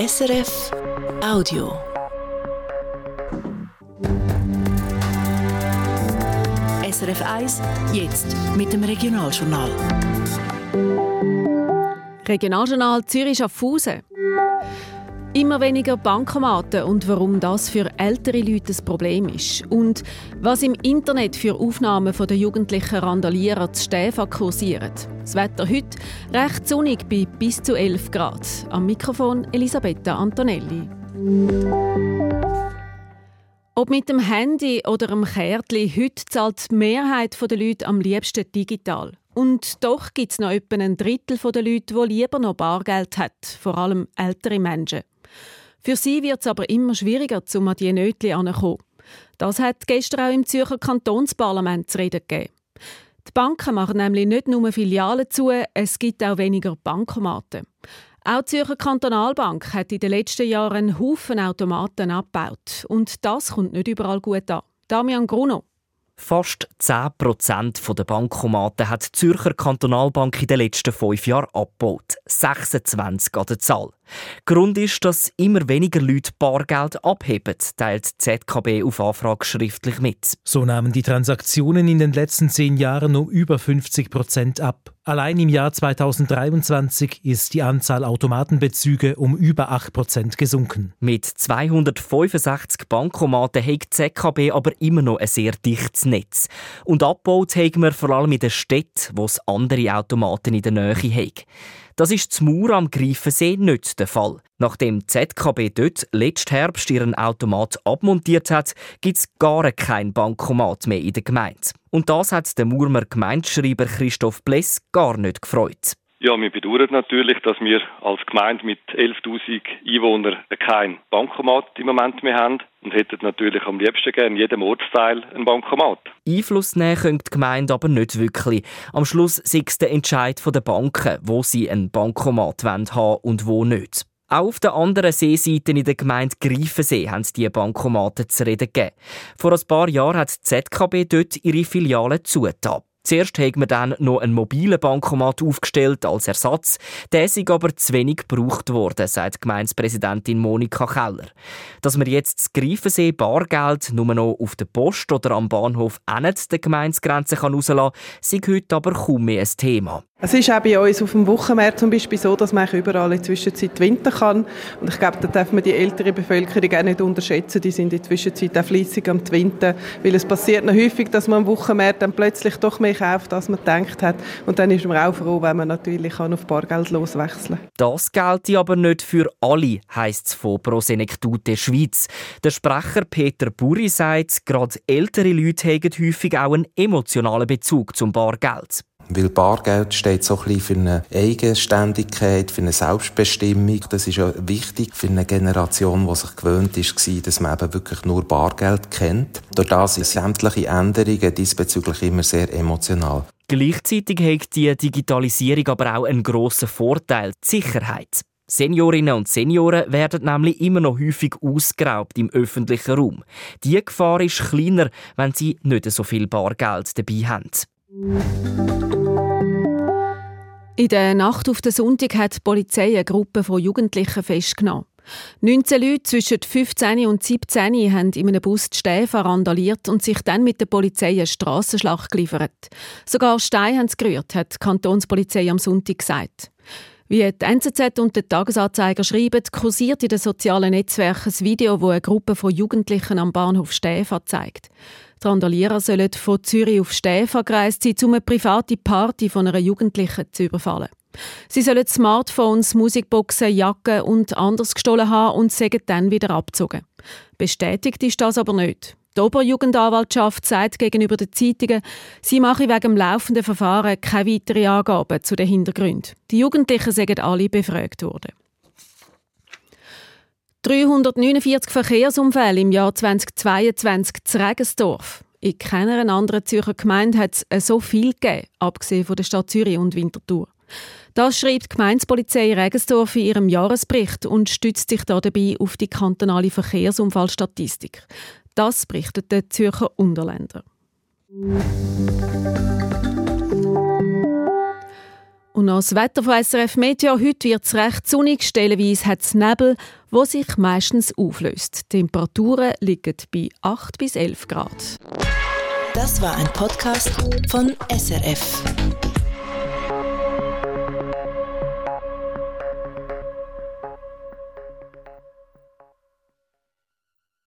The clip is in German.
SRF Audio. SRF 1, jetzt mit dem Regionaljournal. Regionaljournal Zürich Schaffhausen. Immer weniger Bankomaten und warum das für ältere Leute ein Problem ist. Und was im Internet für Aufnahmen der jugendlichen Randalierer zu Stäfa kursieren. Das Wetter heute recht sonnig bei bis zu 11 Grad. Am Mikrofon Elisabetta Antonelli. Ob mit dem Handy oder dem Kärtli, heute zahlt die Mehrheit der Leute am liebsten digital. Und doch gibt es noch etwa ein Drittel der Leute, die lieber noch Bargeld hat, vor allem ältere Menschen. Für sie wird es aber immer schwieriger, um an diese Nötchen heranzukommen. Das hat gestern auch im Zürcher Kantonsparlament zu reden gegeben. Die Banken machen nämlich nicht nur Filialen zu, es gibt auch weniger Bankomaten. Auch die Zürcher Kantonalbank hat in den letzten Jahren einen Haufen Automaten abgebaut. Und das kommt nicht überall gut an. Damian Gruno. Fast 10% der Bankomaten hat die Zürcher Kantonalbank in den letzten fünf Jahren abgebaut. 26 an der Zahl. Grund ist, dass immer weniger Leute Bargeld abheben, teilt die ZKB auf Anfrage schriftlich mit. So nahmen die Transaktionen in den letzten zehn Jahren um über 50 Prozent ab. Allein im Jahr 2023 ist die Anzahl Automatenbezüge um über 8 Prozent gesunken. Mit 265 Bankomaten hat die ZKB aber immer noch ein sehr dichtes Netz. Und abgebaut haben wir vor allem in den Städten, wo es andere Automaten in der Nähe haben. Das ist zum Mauer am Greifensee nicht der Fall. Nachdem ZKB dort letzten Herbst ihren Automat abmontiert hat, gibt es gar kein Bankomat mehr in der Gemeinde. Und das hat der Murmer Gemeindeschreiber Christoph Bless gar nicht gefreut. Ja, wir bedauern natürlich, dass wir als Gemeinde mit 11.000 Einwohnern kein Bankomat im Moment mehr haben und hätten natürlich am liebsten gerne in jedem Ortsteil ein Bankomat. Einfluss nehmen könnte die Gemeinde aber nicht wirklich. Am Schluss ist der Entscheid der Banken, wo sie ein Bankomat haben wollen und wo nicht. Auch auf der anderen Seeseite in der Gemeinde Greifensee haben die Bankomaten zu reden gegeben. Vor ein paar Jahren hat die ZKB dort ihre Filiale zugetan. Zuerst haben wir dann noch einen mobilen Bankomat aufgestellt als Ersatz. Der ist aber zu wenig gebraucht worden, sagt Gemeindepräsidentin Monika Keller. Dass wir jetzt das Greifensee Bargeld nur noch auf der Post oder am Bahnhof nicht der Gemeindegrenze rauslassen kann, ist heute aber kaum mehr ein Thema. Es ist auch bei uns auf dem Wochenmarkt zum Beispiel so, dass man überall in der Zwischenzeit winter kann. Und ich glaube, da darf man die ältere Bevölkerung auch nicht unterschätzen. Die sind in der Zwischenzeit auch fleissig am Winter. Weil es passiert noch häufig, dass man am Wochenmarkt dann plötzlich doch mehr kauft, als man gedacht hat. Und dann ist man auch froh, wenn man natürlich kann auf Bargeld loswechseln kann. Das gilt aber nicht für alle, heisst es von Prosenektute Schweiz. Der Sprecher Peter Buri sagt, gerade ältere Leute haben häufig auch einen emotionalen Bezug zum Bargeld. Weil Bargeld steht so ein bisschen für eine Eigenständigkeit, für eine Selbstbestimmung. Das ist ja wichtig für eine Generation, die sich gewöhnt ist, dass man eben wirklich nur Bargeld kennt. Durch das sind sämtliche Änderungen diesbezüglich immer sehr emotional. Gleichzeitig hat die Digitalisierung aber auch einen grossen Vorteil, die Sicherheit. Seniorinnen und Senioren werden nämlich immer noch häufig ausgeraubt im öffentlichen Raum. Die Gefahr ist kleiner, wenn sie nicht so viel Bargeld dabei haben. In der Nacht auf den Sonntag hat die Polizei eine Gruppe von Jugendlichen festgenommen. 19 Leute zwischen 15 und 17 haben in einem Bus die Stäfe randaliert und sich dann mit der Polizei eine Strassenschlacht geliefert. Sogar Steine haben sie gerührt, hat die Kantonspolizei am Sonntag gesagt. Wie die NZZ und der Tagesanzeiger schreiben, kursiert in den sozialen Netzwerken ein Video, wo eine Gruppe von Jugendlichen am Bahnhof Stäfa zeigt. Die Randalierer sollen von Zürich auf Stäfa gereist sein, um eine private Party von einer Jugendlichen zu überfallen. Sie sollen Smartphones, Musikboxen, Jacken und anderes gestohlen haben und sagen dann wieder abgezogen. Bestätigt ist das aber nicht. Die Oberjugendanwaltschaft sagt gegenüber den Zeitungen, sie mache wegen dem laufenden Verfahren keine weiteren Angaben zu den Hintergründen. Die Jugendlichen sind alle befragt worden. 349 Verkehrsunfälle im Jahr 2022 zu Regensdorf. In keiner anderen Zürcher Gemeinde hat es so viel gegeben, abgesehen von der Stadt Zürich und Winterthur. Das schreibt die Gemeindepolizei Regensdorf in ihrem Jahresbericht und stützt sich dabei auf die kantonale Verkehrsunfallstatistik. Das berichtet der Zürcher Unterländer. Und noch das Wetter von SRF Meteor. Heute wird es recht sonnig, stellenweise hat es Nebel, wo sich meistens auflöst. Die Temperaturen liegen bei 8 bis 11 Grad. Das war ein Podcast von SRF.